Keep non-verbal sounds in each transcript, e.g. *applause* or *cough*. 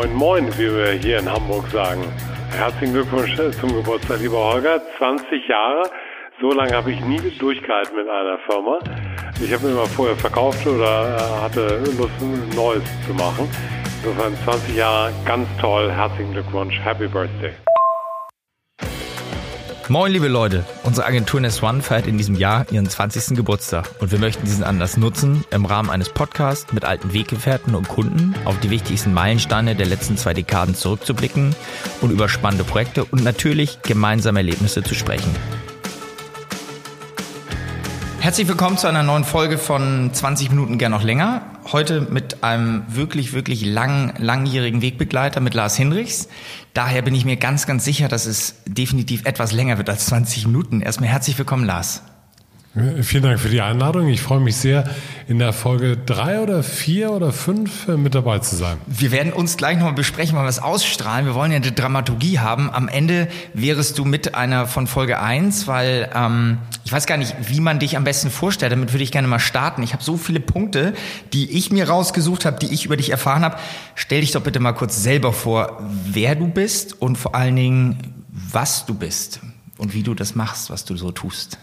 Moin Moin, wie wir hier in Hamburg sagen. Herzlichen Glückwunsch zum Geburtstag, lieber Holger. 20 Jahre. So lange habe ich nie durchgehalten mit einer Firma. Ich habe immer vorher verkauft oder äh, hatte Lust, Neues zu machen. Insofern 20 Jahre, ganz toll. Herzlichen Glückwunsch. Happy Birthday. Moin, liebe Leute. Unsere Agentur Nest One feiert in diesem Jahr ihren 20. Geburtstag und wir möchten diesen Anlass nutzen, im Rahmen eines Podcasts mit alten Weggefährten und Kunden auf die wichtigsten Meilensteine der letzten zwei Dekaden zurückzublicken und über spannende Projekte und natürlich gemeinsame Erlebnisse zu sprechen. Herzlich willkommen zu einer neuen Folge von 20 Minuten gern noch länger. Heute mit einem wirklich, wirklich lang, langjährigen Wegbegleiter mit Lars Hinrichs. Daher bin ich mir ganz, ganz sicher, dass es definitiv etwas länger wird als 20 Minuten. Erstmal herzlich willkommen, Lars. Vielen Dank für die Einladung. Ich freue mich sehr, in der Folge drei oder vier oder fünf äh, mit dabei zu sein. Wir werden uns gleich nochmal besprechen, weil wir es ausstrahlen. Wir wollen ja eine Dramaturgie haben. Am Ende wärest du mit einer von Folge eins, weil ähm, ich weiß gar nicht, wie man dich am besten vorstellt. Damit würde ich gerne mal starten. Ich habe so viele Punkte, die ich mir rausgesucht habe, die ich über dich erfahren habe. Stell dich doch bitte mal kurz selber vor, wer du bist und vor allen Dingen, was du bist und wie du das machst, was du so tust.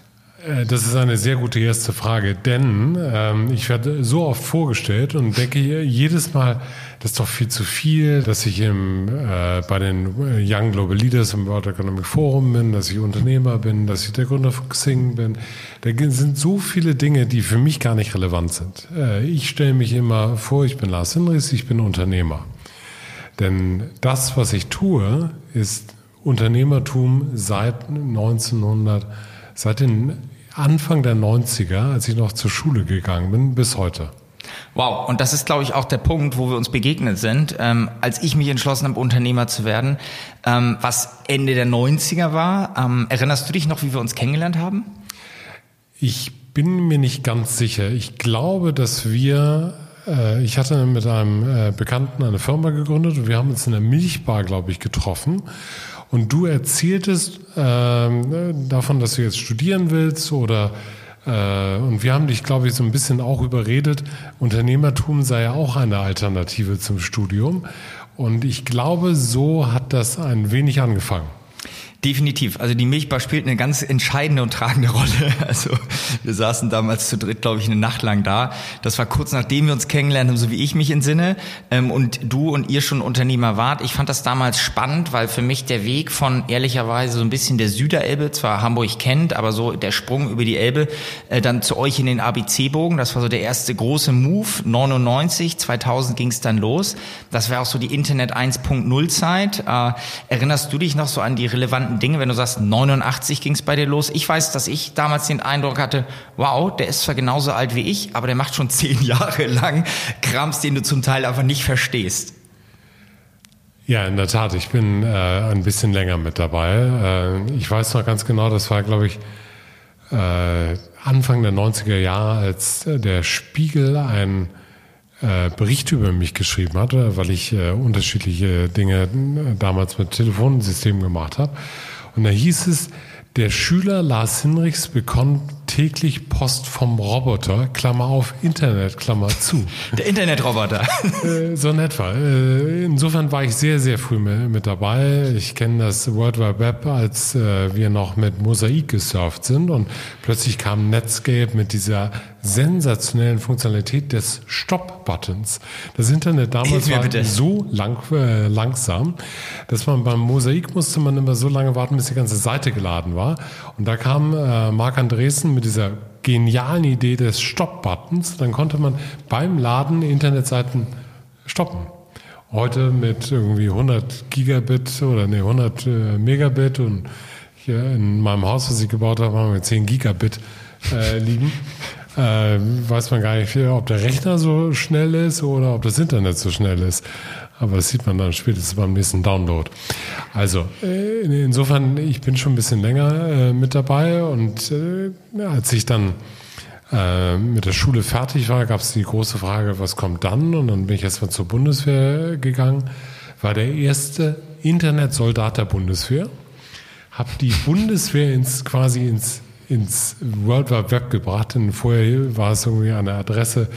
Äh, das ist eine sehr gute erste Frage, denn ähm, ich werde so oft vorgestellt und denke jedes Mal, das ist doch viel zu viel, dass ich im, äh, bei den Young Global Leaders im World Economic Forum bin, dass ich Unternehmer bin, dass ich der Gründer von Xing bin. Da sind so viele Dinge, die für mich gar nicht relevant sind. Äh, ich stelle mich immer vor, ich bin Lars Hinrichs, ich bin Unternehmer. Denn das, was ich tue, ist Unternehmertum seit 1900 seit den Anfang der 90er, als ich noch zur Schule gegangen bin, bis heute. Wow, und das ist, glaube ich, auch der Punkt, wo wir uns begegnet sind, ähm, als ich mich entschlossen habe, Unternehmer zu werden, ähm, was Ende der 90er war. Ähm, erinnerst du dich noch, wie wir uns kennengelernt haben? Ich bin mir nicht ganz sicher. Ich glaube, dass wir, äh, ich hatte mit einem äh, Bekannten eine Firma gegründet und wir haben uns in der Milchbar, glaube ich, getroffen. Und du erzähltest ähm, davon, dass du jetzt studieren willst oder äh, und wir haben dich, glaube ich, so ein bisschen auch überredet, Unternehmertum sei ja auch eine Alternative zum Studium. Und ich glaube, so hat das ein wenig angefangen. Definitiv. Also die Milchbar spielt eine ganz entscheidende und tragende *laughs* Rolle. Also wir saßen damals zu dritt, glaube ich, eine Nacht lang da. Das war kurz nachdem wir uns kennengelernt haben, so wie ich mich entsinne. Ähm, und du und ihr schon Unternehmer wart. Ich fand das damals spannend, weil für mich der Weg von ehrlicherweise so ein bisschen der Süderelbe, zwar Hamburg kennt, aber so der Sprung über die Elbe, äh, dann zu euch in den ABC-Bogen. Das war so der erste große Move. 99, 2000 ging es dann los. Das war auch so die Internet 1.0 Zeit. Äh, erinnerst du dich noch so an die relevanten relevanten Dinge, wenn du sagst, 89 ging es bei dir los. Ich weiß, dass ich damals den Eindruck hatte, wow, der ist zwar genauso alt wie ich, aber der macht schon *laughs* zehn Jahre lang Krams, den du zum Teil einfach nicht verstehst. Ja, in der Tat. Ich bin äh, ein bisschen länger mit dabei. Äh, ich weiß noch ganz genau, das war, glaube ich, äh, Anfang der 90er Jahre, als der Spiegel ein äh, Bericht über mich geschrieben hatte, weil ich äh, unterschiedliche Dinge äh, damals mit Telefonsystemen gemacht habe. Und da hieß es, der Schüler Lars Hinrichs bekommt täglich Post vom Roboter, Klammer auf, Internet, Klammer zu. *laughs* Der Internetroboter. Äh, so in etwa. Äh, insofern war ich sehr, sehr früh mit dabei. Ich kenne das World Wide Web, als äh, wir noch mit Mosaik gesurft sind und plötzlich kam Netscape mit dieser sensationellen Funktionalität des Stop-Buttons. Das Internet damals war bitte. so lang, äh, langsam, dass man beim Mosaik musste man immer so lange warten, bis die ganze Seite geladen war. Und da kam äh, Marc Andresen mit dieser genialen Idee des Stop-Buttons. Dann konnte man beim Laden Internetseiten stoppen. Heute mit irgendwie 100 Gigabit oder nee, 100 äh, Megabit und hier in meinem Haus, was ich gebaut habe, haben wir 10 Gigabit äh, liegen *laughs* äh, weiß man gar nicht, ob der Rechner so schnell ist oder ob das Internet so schnell ist. Aber das sieht man dann spätestens beim nächsten Download. Also äh, insofern, ich bin schon ein bisschen länger äh, mit dabei und äh, als ich dann mit der Schule fertig war, gab es die große Frage, was kommt dann? Und dann bin ich erstmal zur Bundeswehr gegangen, war der erste Internetsoldat der Bundeswehr, habe die Bundeswehr ins quasi ins ins World Wide Web gebracht. Denn vorher war es irgendwie eine Adresse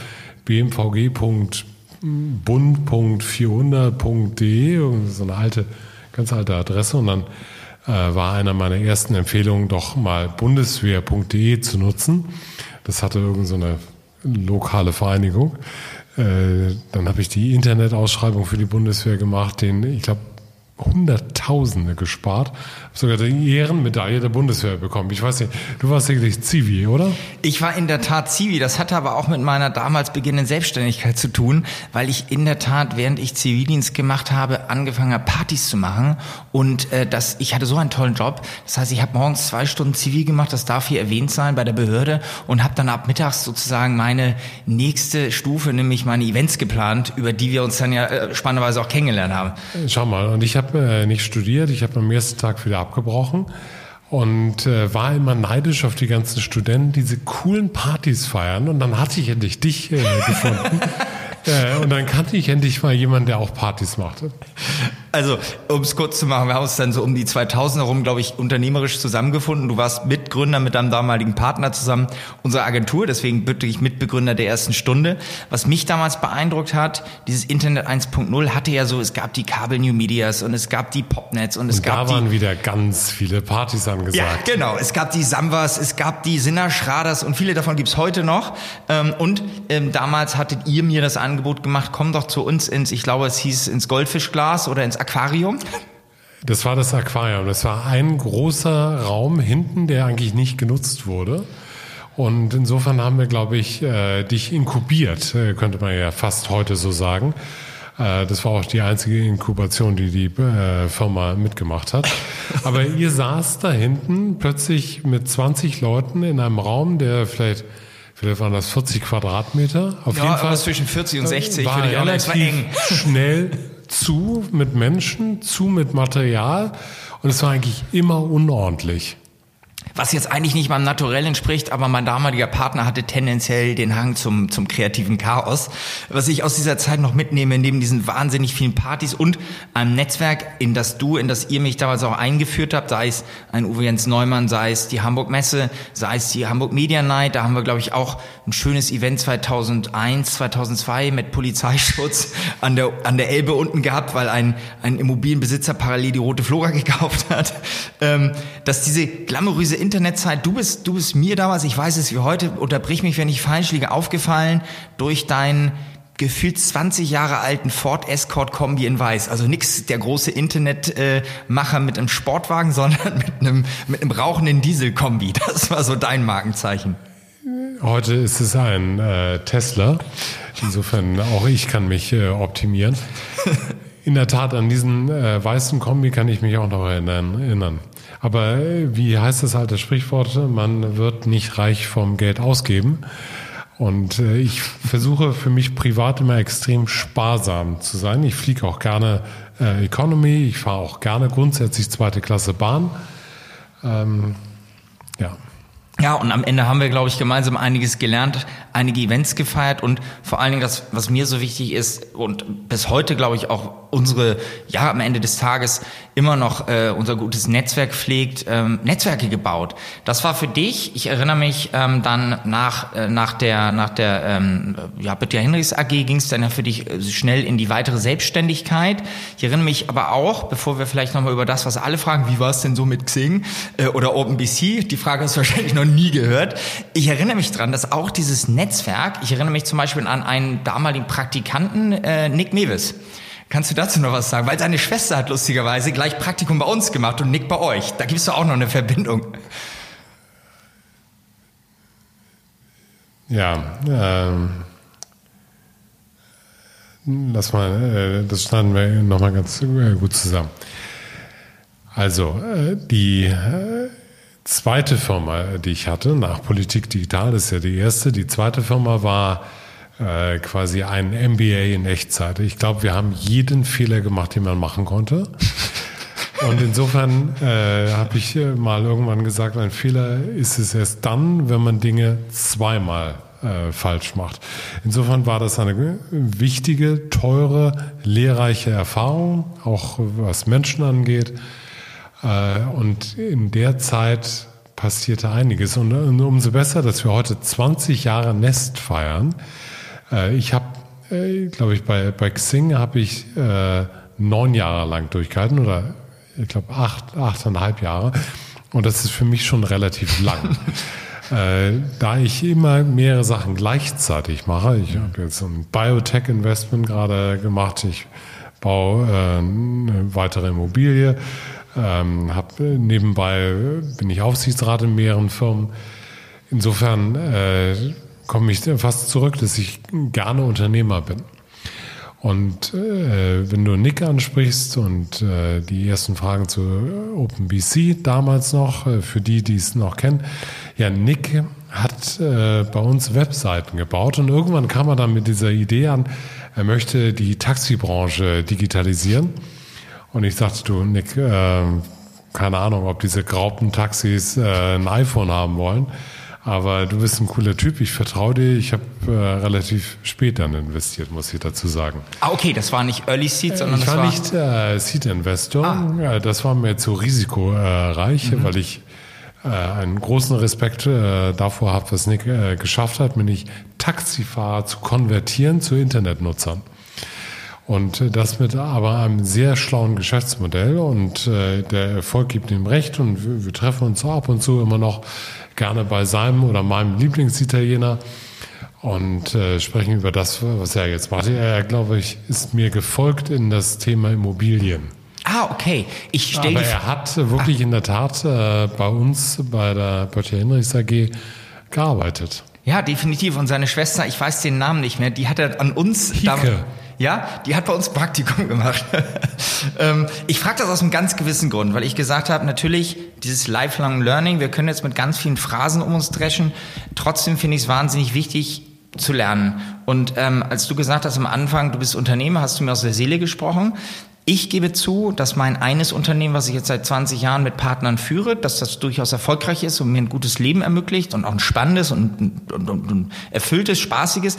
bmvg. bund.400.de, so eine alte, ganz alte Adresse. Und dann äh, war einer meiner ersten Empfehlungen, doch mal bundeswehr.de zu nutzen. Das hatte irgend so lokale Vereinigung. Äh, dann habe ich die Internetausschreibung für die Bundeswehr gemacht, den, ich glaube, Hunderttausende gespart, sogar die Ehrenmedaille der Bundeswehr bekommen. Ich weiß nicht, du warst sicherlich Zivi, oder? Ich war in der Tat Zivi. Das hatte aber auch mit meiner damals beginnenden Selbstständigkeit zu tun, weil ich in der Tat, während ich Zivildienst gemacht habe, angefangen habe, Partys zu machen. Und äh, das, ich hatte so einen tollen Job. Das heißt, ich habe morgens zwei Stunden Zivi gemacht, das darf hier erwähnt sein bei der Behörde, und habe dann ab mittags sozusagen meine nächste Stufe, nämlich meine Events geplant, über die wir uns dann ja äh, spannenderweise auch kennengelernt haben. Schau mal, und ich habe habe äh, nicht studiert, ich habe am ersten Tag wieder abgebrochen und äh, war immer neidisch auf die ganzen Studenten, diese coolen Partys feiern. Und dann hatte ich endlich dich äh, gefunden. *laughs* äh, und dann kannte ich endlich mal jemanden, der auch Partys machte. Also, um es kurz zu machen, wir haben uns dann so um die 2000er herum, glaube ich, unternehmerisch zusammengefunden. Du warst Mitgründer mit deinem damaligen Partner zusammen unserer Agentur, deswegen wirklich Mitbegründer der ersten Stunde. Was mich damals beeindruckt hat, dieses Internet 1.0 hatte ja so, es gab die Kabel New Medias und es gab die Popnets und es und gab da waren die, wieder ganz viele Partys angesagt. Ja, genau. Es gab die Samwas, es gab die Sinner Schraders und viele davon gibt's heute noch. Ähm, und ähm, damals hattet ihr mir das Angebot gemacht, komm doch zu uns ins, ich glaube, es hieß ins Goldfischglas oder ins Aquarium? Das war das Aquarium. Das war ein großer Raum hinten, der eigentlich nicht genutzt wurde. Und insofern haben wir, glaube ich, äh, dich inkubiert, äh, könnte man ja fast heute so sagen. Äh, das war auch die einzige Inkubation, die die äh, Firma mitgemacht hat. Aber ihr saß da hinten plötzlich mit 20 Leuten in einem Raum, der vielleicht Vielleicht waren das 40 Quadratmeter. Auf ja, jeden Fall zwischen 40 und 60. War relativ schnell zu mit Menschen, zu mit Material. Und es war eigentlich immer unordentlich was jetzt eigentlich nicht meinem Naturell entspricht, aber mein damaliger Partner hatte tendenziell den Hang zum, zum kreativen Chaos. Was ich aus dieser Zeit noch mitnehme, neben diesen wahnsinnig vielen Partys und einem Netzwerk, in das du, in das ihr mich damals auch eingeführt habt, sei es ein Uwe Jens Neumann, sei es die Hamburg Messe, sei es die Hamburg Media Night, da haben wir, glaube ich, auch ein schönes Event 2001, 2002 mit Polizeischutz *laughs* an der, an der Elbe unten gehabt, weil ein, ein Immobilienbesitzer parallel die Rote Flora *laughs* gekauft hat. Ähm, dass diese glamouröse Internetzeit, du bist, du bist mir damals, ich weiß es wie heute, unterbrich mich, wenn ich falsch liege, aufgefallen durch deinen gefühlt 20 Jahre alten Ford Escort Kombi in Weiß. Also nix der große Internetmacher mit einem Sportwagen, *laughs* sondern mit einem, mit einem rauchenden Diesel-Kombi. Das war so dein Markenzeichen. Heute ist es ein äh, Tesla. Insofern auch ich kann mich äh, optimieren. *laughs* In der Tat, an diesen äh, weißen Kombi kann ich mich auch noch erinnern. Aber äh, wie heißt das alte Sprichwort? Man wird nicht reich vom Geld ausgeben. Und äh, ich versuche für mich privat immer extrem sparsam zu sein. Ich fliege auch gerne äh, Economy, ich fahre auch gerne grundsätzlich zweite Klasse Bahn. Ähm, ja. Ja, und am Ende haben wir, glaube ich, gemeinsam einiges gelernt, einige Events gefeiert und vor allen Dingen das, was mir so wichtig ist und bis heute, glaube ich, auch unsere, ja, am Ende des Tages immer noch äh, unser gutes Netzwerk pflegt, ähm, Netzwerke gebaut. Das war für dich, ich erinnere mich, ähm, dann nach, äh, nach der, nach der ähm, ja, Bitte Henrichs AG ging es dann ja für dich äh, schnell in die weitere Selbstständigkeit. Ich erinnere mich aber auch, bevor wir vielleicht nochmal über das, was alle fragen, wie war es denn so mit Xing äh, oder OpenBC, die Frage du wahrscheinlich noch nie gehört. Ich erinnere mich dran, dass auch dieses Netzwerk, ich erinnere mich zum Beispiel an einen damaligen Praktikanten, äh, Nick Mewes. Kannst du dazu noch was sagen? Weil seine Schwester hat lustigerweise gleich Praktikum bei uns gemacht und Nick bei euch. Da gibst du auch noch eine Verbindung. Ja, ähm, lass mal, äh, das schneiden wir nochmal ganz äh, gut zusammen. Also, äh, die äh, zweite Firma, die ich hatte, nach Politik Digital, das ist ja die erste, die zweite Firma war äh, quasi ein MBA in Echtzeit. Ich glaube, wir haben jeden Fehler gemacht, den man machen konnte. *laughs* Und insofern äh, habe ich äh, mal irgendwann gesagt, ein Fehler ist es erst dann, wenn man Dinge zweimal äh, falsch macht. Insofern war das eine wichtige, teure, lehrreiche Erfahrung, auch was Menschen angeht. Äh, und in der Zeit passierte einiges. Und umso besser, dass wir heute 20 Jahre Nest feiern. Äh, ich habe äh, glaube ich, bei, bei Xing habe ich äh, neun Jahre lang durchgehalten oder ich glaube acht, achteinhalb Jahre. Und das ist für mich schon relativ lang. *laughs* äh, da ich immer mehrere Sachen gleichzeitig mache, ich habe jetzt ein Biotech-Investment gerade gemacht, ich baue äh, eine weitere Immobilie, ähm, hab, nebenbei bin ich Aufsichtsrat in mehreren Firmen. Insofern äh, komme ich fast zurück, dass ich gerne Unternehmer bin. Und äh, wenn du Nick ansprichst und äh, die ersten Fragen zu OpenBC damals noch, äh, für die, die es noch kennen, ja, Nick hat äh, bei uns Webseiten gebaut und irgendwann kam er dann mit dieser Idee an, er möchte die Taxibranche digitalisieren. Und ich sagte, du, Nick, äh, keine Ahnung, ob diese grauten Taxis äh, ein iPhone haben wollen. Aber du bist ein cooler Typ, ich vertraue dir. Ich habe äh, relativ spät dann investiert, muss ich dazu sagen. Ah, okay, das war nicht Early Seed, sondern ich das war, war nicht äh, Seed Investor. Ah. Das war mir zu risikoreich, mhm. weil ich äh, einen großen Respekt äh, davor habe, was Nick äh, geschafft hat, nämlich Taxifahrer zu konvertieren zu Internetnutzern. Und das mit aber einem sehr schlauen Geschäftsmodell und äh, der Erfolg gibt ihm recht und wir, wir treffen uns ab und zu immer noch gerne bei seinem oder meinem Lieblingsitaliener und äh, sprechen über das, was er jetzt macht. Er, glaube ich, ist mir gefolgt in das Thema Immobilien. Ah, okay. Ich stelle Aber er hat wirklich ah. in der Tat äh, bei uns bei der Böttcher Hinrichs AG gearbeitet. Ja, definitiv. Und seine Schwester, ich weiß den Namen nicht mehr, die hat er an uns. Hike. Ja, die hat bei uns Praktikum gemacht. *laughs* ähm, ich frage das aus einem ganz gewissen Grund, weil ich gesagt habe, natürlich dieses Lifelong Learning, wir können jetzt mit ganz vielen Phrasen um uns dreschen. Trotzdem finde ich es wahnsinnig wichtig zu lernen. Und ähm, als du gesagt hast am Anfang, du bist Unternehmer, hast du mir aus der Seele gesprochen. Ich gebe zu, dass mein eines Unternehmen, was ich jetzt seit 20 Jahren mit Partnern führe, dass das durchaus erfolgreich ist und mir ein gutes Leben ermöglicht und auch ein spannendes und, und, und, und erfülltes, spaßiges.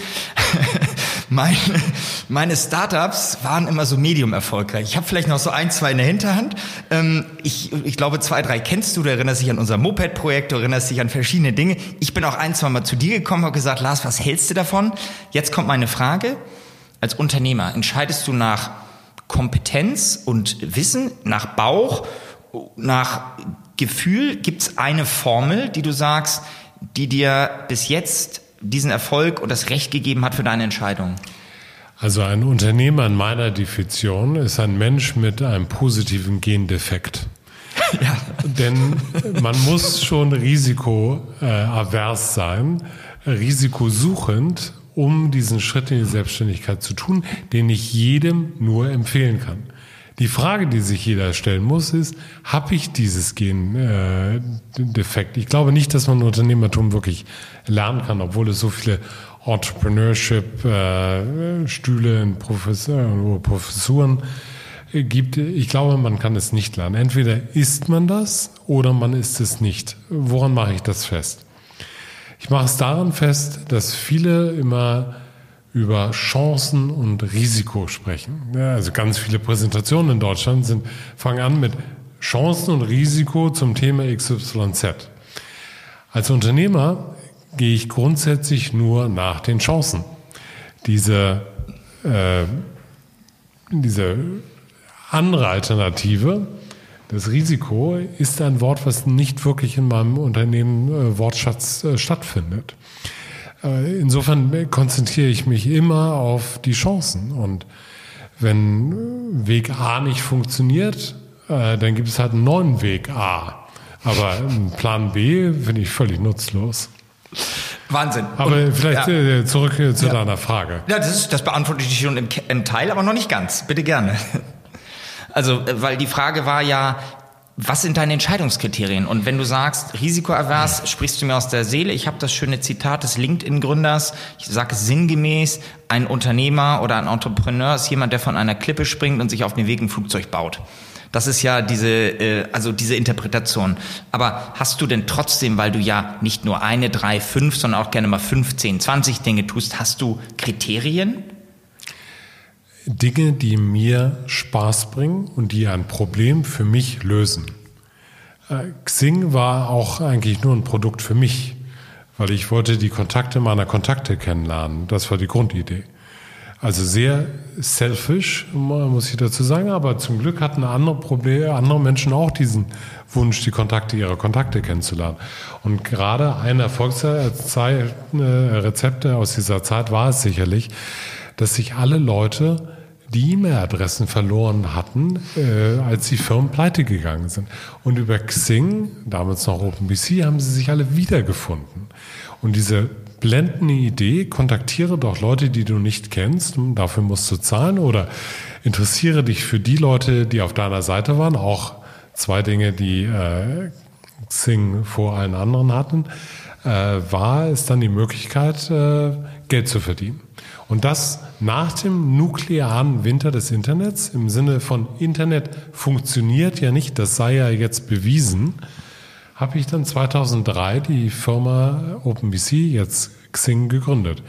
*laughs* meine, meine Startups waren immer so medium erfolgreich. Ich habe vielleicht noch so ein, zwei in der Hinterhand. Ähm, ich, ich glaube, zwei, drei kennst du. Du erinnerst dich an unser Moped-Projekt, du erinnerst dich an verschiedene Dinge. Ich bin auch ein, zwei Mal zu dir gekommen, habe gesagt, Lars, was hältst du davon? Jetzt kommt meine Frage. Als Unternehmer entscheidest du nach Kompetenz und Wissen, nach Bauch, nach Gefühl? Gibt es eine Formel, die du sagst, die dir bis jetzt diesen Erfolg und das Recht gegeben hat für deine Entscheidung? Also ein Unternehmer in meiner Definition ist ein Mensch mit einem positiven Gendefekt. *laughs* Ja. Denn man muss schon risikoavers sein, risikosuchend um diesen Schritt in die Selbstständigkeit zu tun, den ich jedem nur empfehlen kann. Die Frage, die sich jeder stellen muss, ist, habe ich dieses Gen-Defekt? Äh, ich glaube nicht, dass man Unternehmertum wirklich lernen kann, obwohl es so viele Entrepreneurship-Stühle äh, in Professuren gibt. Ich glaube, man kann es nicht lernen. Entweder ist man das oder man ist es nicht. Woran mache ich das fest? Ich mache es daran fest, dass viele immer über Chancen und Risiko sprechen. Ja, also ganz viele Präsentationen in Deutschland sind, fangen an mit Chancen und Risiko zum Thema XYZ. Als Unternehmer gehe ich grundsätzlich nur nach den Chancen. Diese, äh, diese andere Alternative, das Risiko ist ein Wort, was nicht wirklich in meinem Unternehmen äh, Wortschatz äh, stattfindet. Äh, insofern konzentriere ich mich immer auf die Chancen. Und wenn Weg A nicht funktioniert, äh, dann gibt es halt einen neuen Weg A. Aber ein Plan B finde ich völlig nutzlos. Wahnsinn. Aber Und, vielleicht ja. Äh, zurück äh, zu ja. deiner Frage. Ja, das, ist, das beantworte ich schon im, im Teil, aber noch nicht ganz. Bitte gerne. Also, äh, weil die Frage war ja, was sind deine Entscheidungskriterien? Und wenn du sagst, risikoavers, sprichst du mir aus der Seele. Ich habe das schöne Zitat des LinkedIn-Gründers. Ich sage es sinngemäß, ein Unternehmer oder ein Entrepreneur ist jemand, der von einer Klippe springt und sich auf dem Weg ein Flugzeug baut. Das ist ja diese, äh, also diese Interpretation. Aber hast du denn trotzdem, weil du ja nicht nur eine, drei, fünf, sondern auch gerne mal 15, 20 Dinge tust, hast du Kriterien? Dinge, die mir Spaß bringen und die ein Problem für mich lösen. Äh, Xing war auch eigentlich nur ein Produkt für mich, weil ich wollte die Kontakte meiner Kontakte kennenlernen. Das war die Grundidee. Also sehr selfish, muss ich dazu sagen, aber zum Glück hatten andere Probleme, andere Menschen auch diesen Wunsch, die Kontakte ihrer Kontakte kennenzulernen. Und gerade ein Erfolgsrezepte aus dieser Zeit war es sicherlich, dass sich alle Leute die E-Mail-Adressen verloren hatten, äh, als die Firmen pleite gegangen sind. Und über Xing, damals noch OpenBC, haben sie sich alle wiedergefunden. Und diese blendende Idee, kontaktiere doch Leute, die du nicht kennst, dafür musst du zahlen oder interessiere dich für die Leute, die auf deiner Seite waren, auch zwei Dinge, die äh, Xing vor allen anderen hatten, äh, war es dann die Möglichkeit, äh, Geld zu verdienen. Und das nach dem nuklearen Winter des Internets im Sinne von Internet funktioniert ja nicht, das sei ja jetzt bewiesen, habe ich dann 2003 die Firma OpenBC, jetzt Xing, gegründet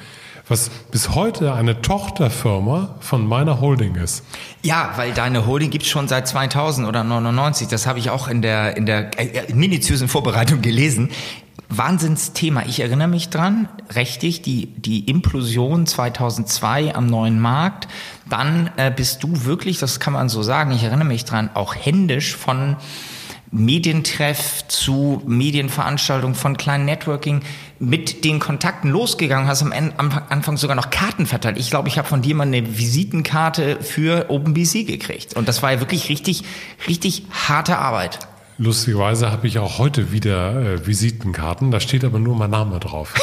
was bis heute eine Tochterfirma von meiner Holding ist. Ja, weil deine Holding gibt's schon seit 2000 oder 99. Das habe ich auch in der, in der äh, minutiösen Vorbereitung gelesen. Wahnsinnsthema. Ich erinnere mich dran, richtig, die, die Implosion 2002 am neuen Markt. Dann äh, bist du wirklich, das kann man so sagen, ich erinnere mich dran, auch händisch von Medientreff zu Medienveranstaltungen von kleinen Networking mit den Kontakten losgegangen, hast am Anfang sogar noch Karten verteilt. Ich glaube, ich habe von dir mal eine Visitenkarte für OpenBC gekriegt. Und das war ja wirklich richtig, richtig harte Arbeit. Lustigerweise habe ich auch heute wieder äh, Visitenkarten, da steht aber nur mein Name drauf.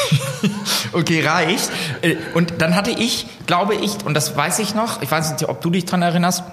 *laughs* okay, reicht. Äh, und dann hatte ich, glaube ich, und das weiß ich noch, ich weiß nicht, ob du dich dran erinnerst,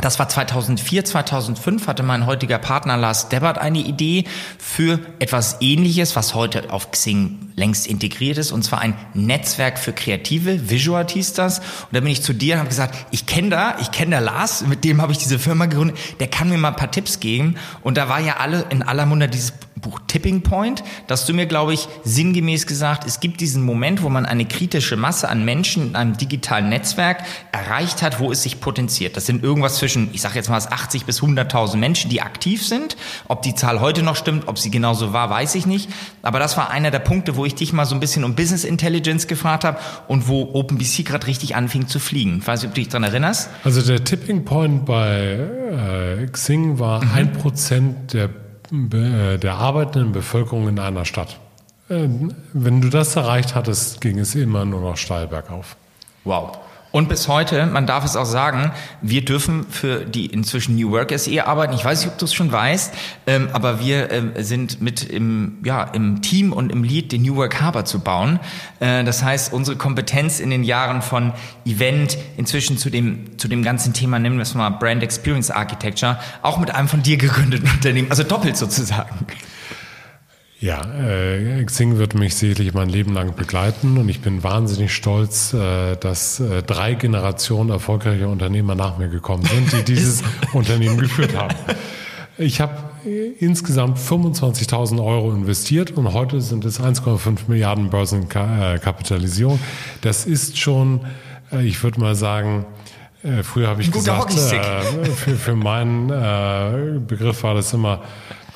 das war 2004, 2005 hatte mein heutiger Partner Lars Debbert eine Idee für etwas ähnliches, was heute auf Xing längst integriert ist, und zwar ein Netzwerk für Kreative, Visual hieß das. Und da bin ich zu dir und habe gesagt, ich kenne da, ich kenne da Lars, mit dem habe ich diese Firma gegründet, der kann mir mal ein paar Tipps geben. Und da war ja alle in aller Munde dieses Buch Tipping Point, dass du mir, glaube ich, sinngemäß gesagt, es gibt diesen Moment, wo man eine kritische Masse an Menschen in einem digitalen Netzwerk erreicht hat, wo es sich potenziert. Das sind irgendwas zwischen, ich sage jetzt mal, 80 bis 100.000 Menschen, die aktiv sind. Ob die Zahl heute noch stimmt, ob sie genauso war, weiß ich nicht. Aber das war einer der Punkte, wo ich dich mal so ein bisschen um Business Intelligence gefragt habe und wo OpenBC gerade richtig anfing zu fliegen. Ich weiß nicht, ob du dich daran erinnerst. Also der Tipping Point bei äh, Xing war ein mhm. Prozent der äh, der arbeitenden Bevölkerung in einer Stadt. Äh, wenn du das erreicht hattest, ging es immer nur noch steil bergauf. Wow. Und bis heute, man darf es auch sagen, wir dürfen für die inzwischen New Work SE arbeiten. Ich weiß nicht, ob du es schon weißt, ähm, aber wir ähm, sind mit im, ja, im Team und im Lead den New Work Harbor zu bauen. Äh, das heißt, unsere Kompetenz in den Jahren von Event inzwischen zu dem, zu dem ganzen Thema, nennen wir es mal Brand Experience Architecture, auch mit einem von dir gegründeten *laughs* Unternehmen, also doppelt sozusagen. Ja, äh, Xing wird mich sicherlich mein Leben lang begleiten und ich bin wahnsinnig stolz, äh, dass äh, drei Generationen erfolgreicher Unternehmer nach mir gekommen sind, die dieses *laughs* Unternehmen geführt haben. Ich habe äh, insgesamt 25.000 Euro investiert und heute sind es 1,5 Milliarden Börsenkapitalisierung. Das ist schon, äh, ich würde mal sagen, äh, früher habe ich gesagt, für, für meinen Begriff war das immer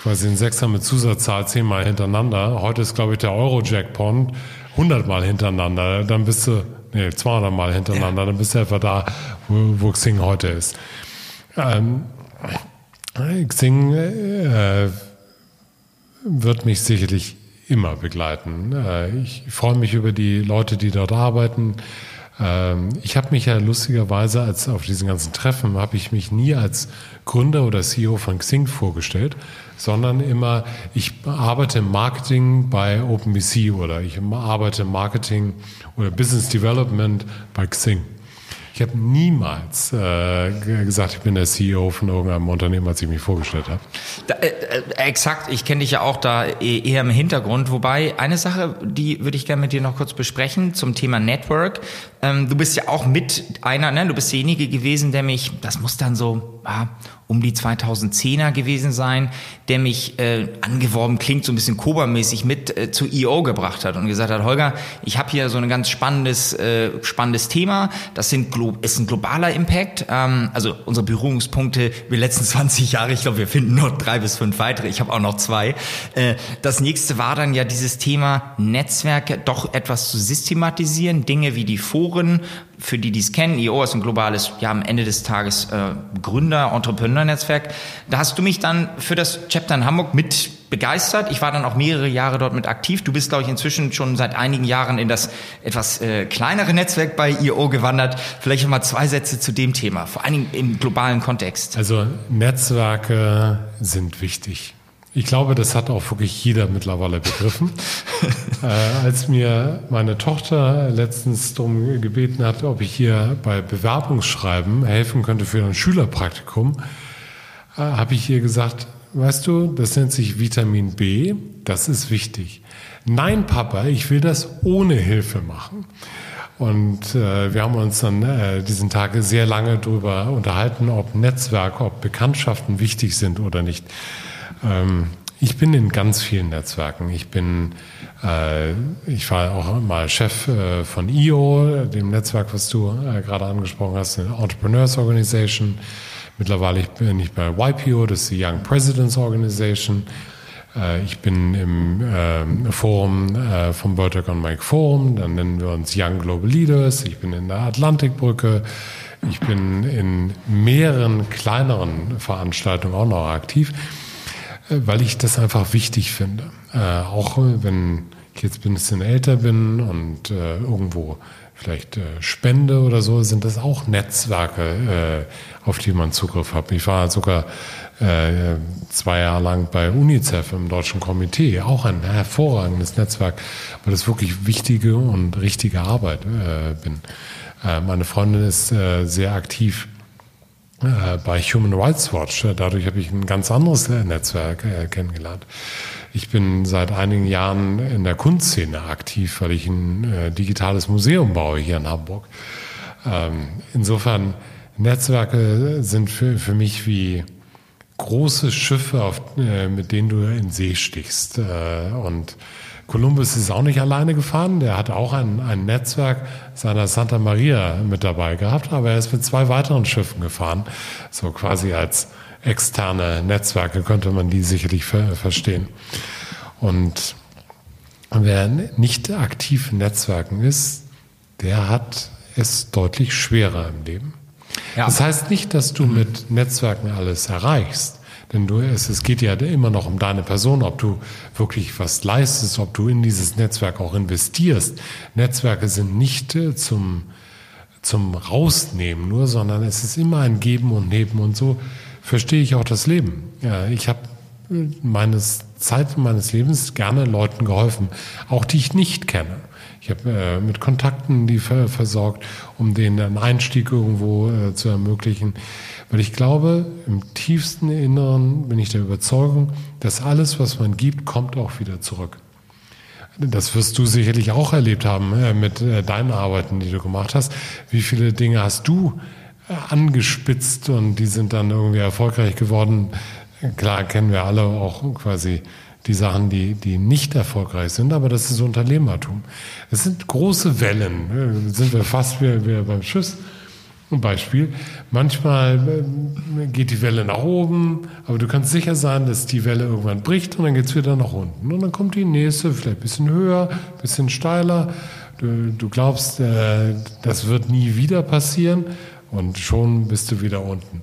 quasi ein Sechser mit Zusatzzahl zehnmal hintereinander. Heute ist, glaube ich, der Euro-Jackpot hundertmal hintereinander. Dann bist du, nee, 200 Mal hintereinander. Ja. Dann bist du etwa da, wo, wo Xing heute ist. Ähm, Xing äh, wird mich sicherlich immer begleiten. Äh, ich freue mich über die Leute, die dort arbeiten. Ähm, ich habe mich ja lustigerweise als auf diesen ganzen Treffen habe ich mich nie als Gründer oder CEO von Xing vorgestellt, sondern immer, ich arbeite im Marketing bei OpenBC oder ich arbeite im Marketing oder Business Development bei Xing. Ich habe niemals äh, gesagt, ich bin der CEO von irgendeinem Unternehmen, als ich mich vorgestellt habe. Äh, äh, exakt, ich kenne dich ja auch da e-, eher im Hintergrund. Wobei eine Sache, die würde ich gerne mit dir noch kurz besprechen zum Thema Network. Ähm, du bist ja auch mit einer, ne, du bist derjenige gewesen, der mich, das muss dann so ah, um die 2010er gewesen sein, der mich äh, angeworben klingt so ein bisschen Koba-mäßig mit äh, zu EO gebracht hat und gesagt hat, Holger, ich habe hier so ein ganz spannendes äh, spannendes Thema. Das sind ist ein globaler Impact. Ähm, also unsere Berührungspunkte wir letzten *laughs* 20 Jahre. Ich glaube, wir finden noch drei bis fünf weitere. Ich habe auch noch zwei. Äh, das nächste war dann ja dieses Thema Netzwerke doch etwas zu systematisieren, Dinge wie die Foren für die, die es kennen, IO ist ein globales, ja am Ende des Tages äh, Gründer, Entrepreneur-Netzwerk. Da hast du mich dann für das Chapter in Hamburg mit begeistert. Ich war dann auch mehrere Jahre dort mit aktiv. Du bist, glaube ich, inzwischen schon seit einigen Jahren in das etwas äh, kleinere Netzwerk bei IO gewandert. Vielleicht mal zwei Sätze zu dem Thema, vor allen Dingen im globalen Kontext. Also Netzwerke sind wichtig. Ich glaube, das hat auch wirklich jeder mittlerweile begriffen. *laughs* äh, als mir meine Tochter letztens darum gebeten hat, ob ich hier bei Bewerbungsschreiben helfen könnte für ein Schülerpraktikum, äh, habe ich ihr gesagt, weißt du, das nennt sich Vitamin B, das ist wichtig. Nein, Papa, ich will das ohne Hilfe machen. Und äh, wir haben uns dann äh, diesen Tage sehr lange darüber unterhalten, ob Netzwerke, ob Bekanntschaften wichtig sind oder nicht. Ähm, ich bin in ganz vielen Netzwerken. Ich bin, äh, ich war auch mal Chef äh, von IO, dem Netzwerk, was du äh, gerade angesprochen hast, eine Entrepreneurs Organization. Mittlerweile bin ich bei YPO, das ist die Young Presidents Organization. Äh, ich bin im äh, Forum äh, vom World Economic Forum, dann nennen wir uns Young Global Leaders. Ich bin in der Atlantikbrücke. Ich bin in mehreren kleineren Veranstaltungen auch noch aktiv. Äh, weil ich das einfach wichtig finde. Auch wenn ich jetzt ein bisschen älter bin und irgendwo vielleicht äh, Spende oder so, sind das auch Netzwerke, äh, auf die man Zugriff hat. Ich war sogar äh, zwei Jahre lang bei UNICEF im Deutschen Komitee, auch ein hervorragendes Netzwerk, weil das wirklich wichtige und richtige Arbeit bin. meine Freundin ist sehr aktiv äh, bei Human Rights Watch. Dadurch habe ich ein ganz anderes äh, Netzwerk äh, kennengelernt. Ich bin seit einigen Jahren in der Kunstszene aktiv, weil ich ein digitales Museum baue hier in Hamburg. Ähm, insofern, Netzwerke sind für, für mich wie große Schiffe, auf, mit denen du in See stichst. Und Kolumbus ist auch nicht alleine gefahren, der hat auch ein, ein Netzwerk seiner Santa Maria mit dabei gehabt, aber er ist mit zwei weiteren Schiffen gefahren, so quasi als externe Netzwerke könnte man die sicherlich ver verstehen. Und wer nicht aktiv in Netzwerken ist, der hat es deutlich schwerer im Leben. Ja. Das heißt nicht, dass du mit Netzwerken alles erreichst. Denn du, es, es geht ja immer noch um deine Person, ob du wirklich was leistest, ob du in dieses Netzwerk auch investierst. Netzwerke sind nicht äh, zum, zum Rausnehmen nur, sondern es ist immer ein Geben und Nehmen und so verstehe ich auch das Leben. Ja, ich habe meines Zeit meines Lebens gerne Leuten geholfen, auch die ich nicht kenne. Ich habe äh, mit Kontakten die ver versorgt, um denen einen Einstieg irgendwo äh, zu ermöglichen. Weil ich glaube, im tiefsten Inneren bin ich der Überzeugung, dass alles, was man gibt, kommt auch wieder zurück. Das wirst du sicherlich auch erlebt haben äh, mit äh, deinen Arbeiten, die du gemacht hast. Wie viele Dinge hast du angespitzt und die sind dann irgendwie erfolgreich geworden? Klar kennen wir alle auch quasi die Sachen, die, die nicht erfolgreich sind, aber das ist Unternehmertum. Es sind große Wellen. Sind wir fast wie, wie beim. Ein Beispiel. Manchmal äh, geht die Welle nach oben, aber du kannst sicher sein, dass die Welle irgendwann bricht und dann geht es wieder nach unten. Und dann kommt die nächste, vielleicht ein bisschen höher, ein bisschen steiler. Du, du glaubst, äh, das wird nie wieder passieren und schon bist du wieder unten.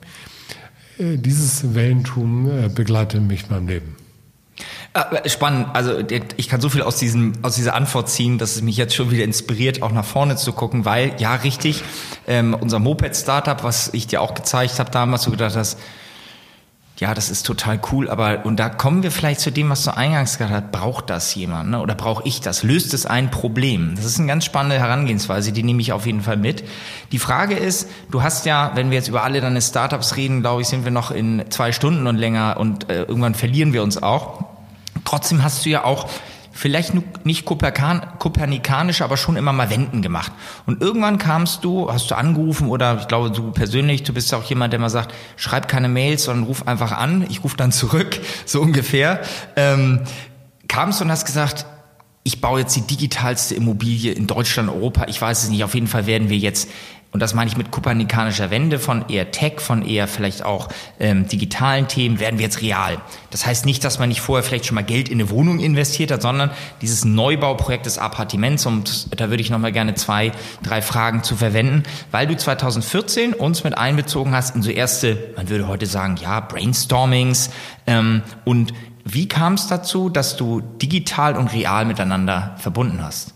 Äh, dieses Wellentum äh, begleitet mich beim Leben. Äh, spannend. Also ich kann so viel aus diesem aus dieser Antwort ziehen, dass es mich jetzt schon wieder inspiriert, auch nach vorne zu gucken, weil ja richtig ähm, unser Moped-Startup, was ich dir auch gezeigt habe damals, du gedacht hast, ja, das ist total cool, aber und da kommen wir vielleicht zu dem, was du eingangs gesagt hast, braucht das jemand ne? oder brauche ich das? Löst es ein Problem? Das ist eine ganz spannende Herangehensweise, die nehme ich auf jeden Fall mit. Die Frage ist, du hast ja, wenn wir jetzt über alle deine Startups reden, glaube ich, sind wir noch in zwei Stunden und länger und äh, irgendwann verlieren wir uns auch. Trotzdem hast du ja auch vielleicht nicht kopernikanisch, aber schon immer mal Wenden gemacht. Und irgendwann kamst du, hast du angerufen oder ich glaube du persönlich, du bist ja auch jemand, der mal sagt, schreib keine Mails, sondern ruf einfach an, ich rufe dann zurück, *laughs* so ungefähr. Ähm, kamst und hast gesagt, ich baue jetzt die digitalste Immobilie in Deutschland, Europa, ich weiß es nicht, auf jeden Fall werden wir jetzt und das meine ich mit kopernikanischer Wende von eher Tech, von eher vielleicht auch ähm, digitalen Themen, werden wir jetzt real. Das heißt nicht, dass man nicht vorher vielleicht schon mal Geld in eine Wohnung investiert hat, sondern dieses Neubauprojekt des Appartements und da würde ich nochmal gerne zwei, drei Fragen zu verwenden, weil du 2014 uns mit einbezogen hast in so erste, man würde heute sagen, ja, Brainstormings ähm, und wie kam es dazu, dass du digital und real miteinander verbunden hast?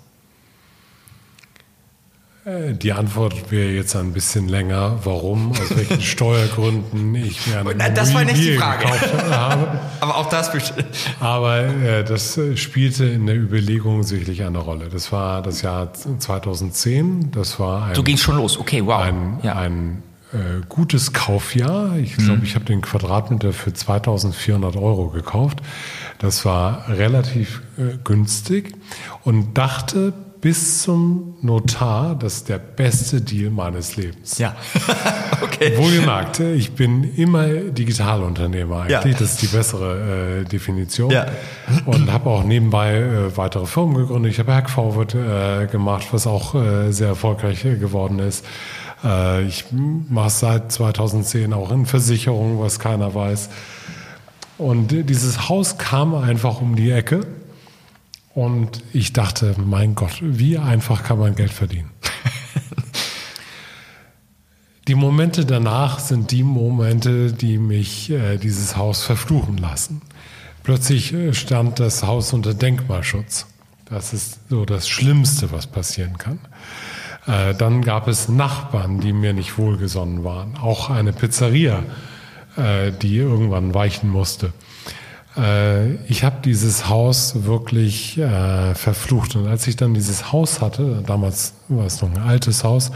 Äh, die Antwort wäre jetzt ein bisschen länger, warum, aus welchen *laughs* Steuergründen ich mir eine Das war nicht die Frage. habe. *laughs* Aber auch das bestimmt. *laughs* Aber äh, das äh, spielte in der Überlegung sicherlich eine Rolle. Das war das Jahr 2010. Das war ein, so ging schon los. Okay, wow. Ein, ja. ein äh, gutes Kaufjahr. Ich glaube, mhm. ich habe den Quadratmeter für 2400 Euro gekauft. Das war relativ äh, günstig und dachte bis zum Notar, das ist der beste Deal meines Lebens. Ja. *laughs* okay. Wohlgemerkt, ich bin immer Digitalunternehmer eigentlich. Ja. Das ist die bessere äh, Definition. Ja. Und habe auch nebenbei äh, weitere Firmen gegründet. Ich habe Hackforward äh, gemacht, was auch äh, sehr erfolgreich äh, geworden ist. Äh, ich mache seit 2010 auch in Versicherungen, was keiner weiß. Und dieses Haus kam einfach um die Ecke und ich dachte, mein Gott, wie einfach kann man Geld verdienen? *laughs* die Momente danach sind die Momente, die mich äh, dieses Haus verfluchen lassen. Plötzlich äh, stand das Haus unter Denkmalschutz. Das ist so das Schlimmste, was passieren kann. Äh, dann gab es Nachbarn, die mir nicht wohlgesonnen waren. Auch eine Pizzeria, äh, die irgendwann weichen musste. Äh, ich habe dieses Haus wirklich äh, verflucht. Und als ich dann dieses Haus hatte, damals war es noch ein altes Haus,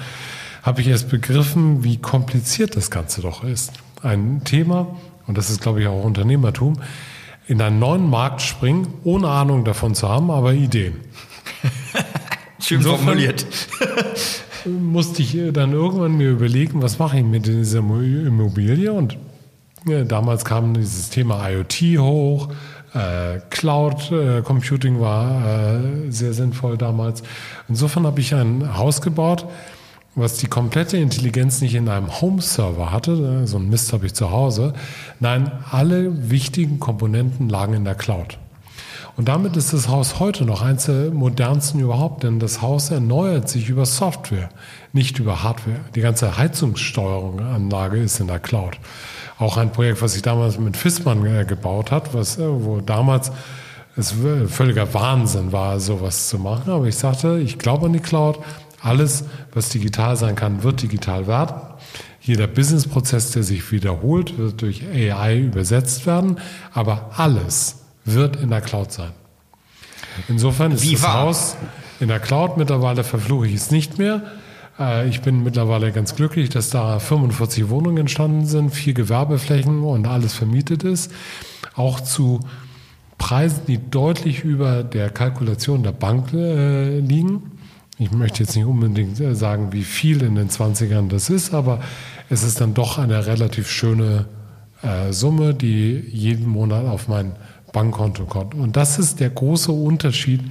habe ich erst begriffen, wie kompliziert das Ganze doch ist. Ein Thema, und das ist, glaube ich, auch Unternehmertum, in einen neuen Markt springen, ohne Ahnung davon zu haben, aber Ideen. *laughs* Schön Insofern formuliert. *laughs* musste ich dann irgendwann mir überlegen, was mache ich mit dieser Immobilie und ja, damals kam dieses Thema IoT hoch. Äh, Cloud äh, Computing war äh, sehr sinnvoll damals. Insofern habe ich ein Haus gebaut, was die komplette Intelligenz nicht in einem Home-Server hatte, so ein Mist habe ich zu Hause. Nein, alle wichtigen Komponenten lagen in der Cloud. Und damit ist das Haus heute noch eins der modernsten überhaupt, denn das Haus erneuert sich über Software, nicht über Hardware. Die ganze Heizungssteuerungsanlage ist in der Cloud. Auch ein Projekt, was ich damals mit Fissmann äh, gebaut hat, was, äh, wo damals es völliger Wahnsinn war, sowas zu machen. Aber ich sagte, ich glaube an die Cloud. Alles, was digital sein kann, wird digital werden. Jeder Businessprozess, der sich wiederholt, wird durch AI übersetzt werden. Aber alles wird in der Cloud sein. Insofern ist Wie das wahr? Haus in der Cloud mittlerweile verfluche ich es nicht mehr. Äh, ich bin mittlerweile ganz glücklich, dass da 45 Wohnungen entstanden sind, vier Gewerbeflächen und alles vermietet ist. Auch zu Preisen, die deutlich über der Kalkulation der Bank äh, liegen. Ich möchte jetzt nicht unbedingt äh, sagen, wie viel in den 20ern das ist, aber es ist dann doch eine relativ schöne Summe, die jeden Monat auf mein Bankkonto kommt. Und das ist der große Unterschied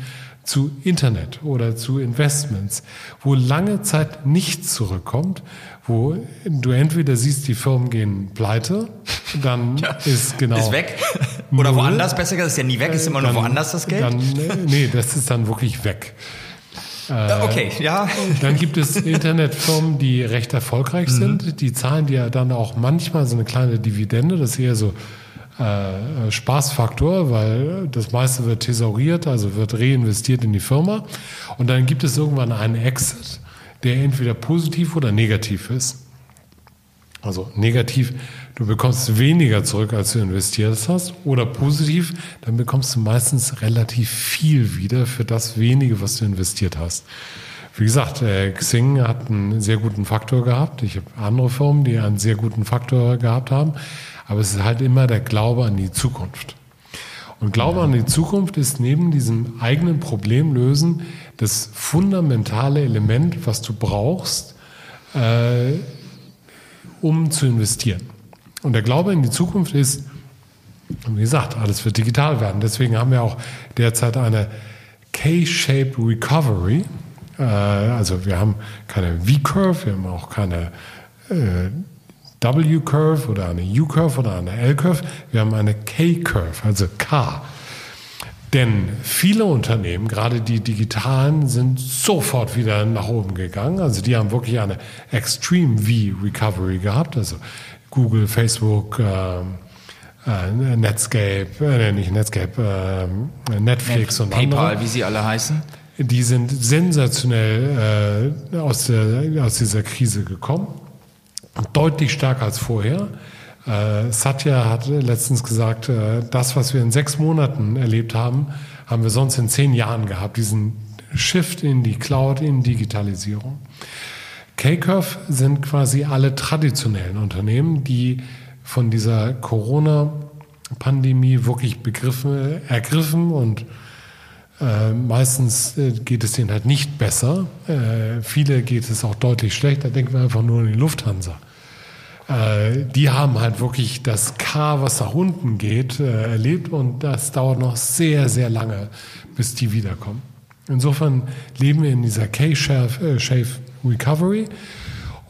zu Internet oder zu Investments, wo lange Zeit nichts zurückkommt, wo du entweder siehst, die Firmen gehen pleite, dann *laughs* ja, ist genau. Ist weg. *laughs* Oder null. woanders, besser gesagt, ist ja nie weg, ist immer dann, nur woanders das Geld. Dann, nee, das ist dann wirklich weg. Äh, okay, ja. Dann gibt es Internetfirmen, die recht erfolgreich sind. Mhm. Die zahlen dir dann auch manchmal so eine kleine Dividende. Das ist eher so äh, Spaßfaktor, weil das meiste wird thesauriert, also wird reinvestiert in die Firma. Und dann gibt es irgendwann einen Exit, der entweder positiv oder negativ ist. Also negativ, du bekommst weniger zurück, als du investiert hast, oder positiv, dann bekommst du meistens relativ viel wieder für das wenige, was du investiert hast. Wie gesagt, äh, Xing hat einen sehr guten Faktor gehabt. Ich habe andere Firmen, die einen sehr guten Faktor gehabt haben. Aber es ist halt immer der Glaube an die Zukunft. Und Glaube an die Zukunft ist neben diesem eigenen Problemlösen das fundamentale Element, was du brauchst, äh, um zu investieren. Und der Glaube in die Zukunft ist, wie gesagt, alles wird digital werden. Deswegen haben wir auch derzeit eine K-Shape Recovery. Äh, also wir haben keine V-Curve, wir haben auch keine äh, W-Curve oder eine U-Curve oder eine L-Curve. Wir haben eine K-Curve, also K. Denn viele Unternehmen, gerade die digitalen, sind sofort wieder nach oben gegangen. Also die haben wirklich eine Extreme V-Recovery gehabt. Also Google, Facebook, äh, äh, Netscape, äh, nicht Netscape, äh, Netflix und PayPal, andere. wie sie alle heißen. Die sind sensationell äh, aus, der, aus dieser Krise gekommen. Deutlich stärker als vorher. Äh, Satya hat letztens gesagt, äh, das, was wir in sechs Monaten erlebt haben, haben wir sonst in zehn Jahren gehabt. Diesen Shift in die Cloud, in Digitalisierung. K-Curve sind quasi alle traditionellen Unternehmen, die von dieser Corona-Pandemie wirklich begriffen, ergriffen und äh, meistens äh, geht es denen halt nicht besser. Äh, viele geht es auch deutlich schlechter. Denken wir einfach nur an die Lufthansa. Äh, die haben halt wirklich das K, was nach unten geht, äh, erlebt und das dauert noch sehr, sehr lange, bis die wiederkommen. Insofern leben wir in dieser K-Shave Recovery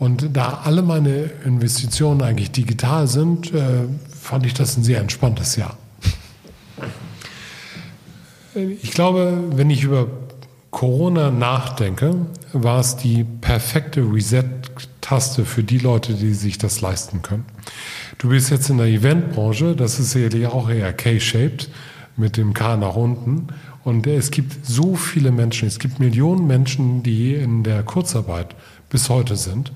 und da alle meine Investitionen eigentlich digital sind, äh, fand ich das ein sehr entspanntes Jahr. Ich glaube, wenn ich über Corona nachdenke, war es die perfekte Reset-Taste für die Leute, die sich das leisten können. Du bist jetzt in der Eventbranche, das ist sicherlich auch eher K-shaped mit dem K nach unten. Und es gibt so viele Menschen, es gibt Millionen Menschen, die in der Kurzarbeit bis heute sind.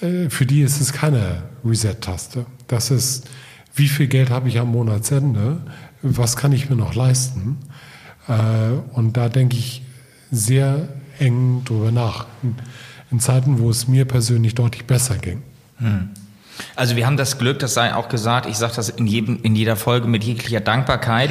Äh, für die ist es keine Reset-Taste. Das ist, wie viel Geld habe ich am Monatsende? Was kann ich mir noch leisten? Äh, und da denke ich sehr eng drüber nach. In Zeiten, wo es mir persönlich deutlich besser ging. Hm. Also wir haben das Glück, das sei auch gesagt, ich sage das in, jedem, in jeder Folge mit jeglicher Dankbarkeit.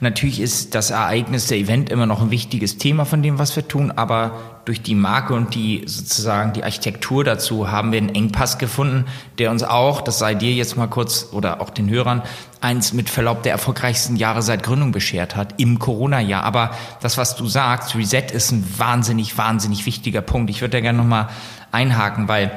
Natürlich ist das Ereignis, der Event immer noch ein wichtiges Thema von dem, was wir tun, aber durch die Marke und die sozusagen die Architektur dazu haben wir einen Engpass gefunden, der uns auch, das sei dir jetzt mal kurz oder auch den Hörern, eins mit Verlaub der erfolgreichsten Jahre seit Gründung beschert hat, im Corona-Jahr. Aber das, was du sagst, Reset ist ein wahnsinnig, wahnsinnig wichtiger Punkt. Ich würde da gerne nochmal einhaken, weil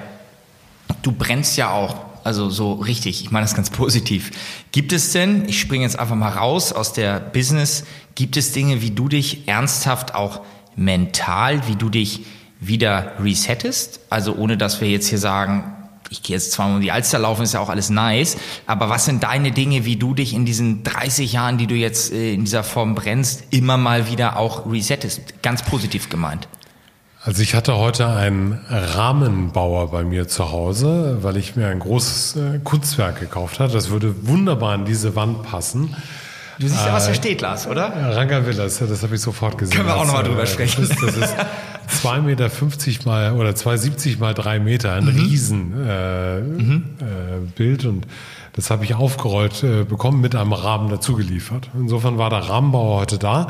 du brennst ja auch also so richtig, ich meine das ganz positiv. Gibt es denn, ich springe jetzt einfach mal raus aus der Business, gibt es Dinge, wie du dich ernsthaft auch mental, wie du dich wieder resettest? Also ohne dass wir jetzt hier sagen, ich gehe jetzt zweimal um die Alster laufen, ist ja auch alles nice. Aber was sind deine Dinge, wie du dich in diesen 30 Jahren, die du jetzt äh, in dieser Form brennst, immer mal wieder auch resettest? Ganz positiv gemeint. Also ich hatte heute einen Rahmenbauer bei mir zu Hause, weil ich mir ein großes äh, Kunstwerk gekauft habe. Das würde wunderbar in diese Wand passen. Du siehst ja aus der Stehglas, oder? Ranga Villas, das habe ich sofort gesehen. Können wir auch nochmal drüber äh, sprechen. Das ist, das ist *laughs* 2,50 Meter mal oder 2,70 mal 3 Meter, ein mhm. Riesen äh, mhm. äh, und das habe ich aufgerollt äh, bekommen, mit einem Rahmen dazu geliefert. Insofern war der Rahmenbauer heute da,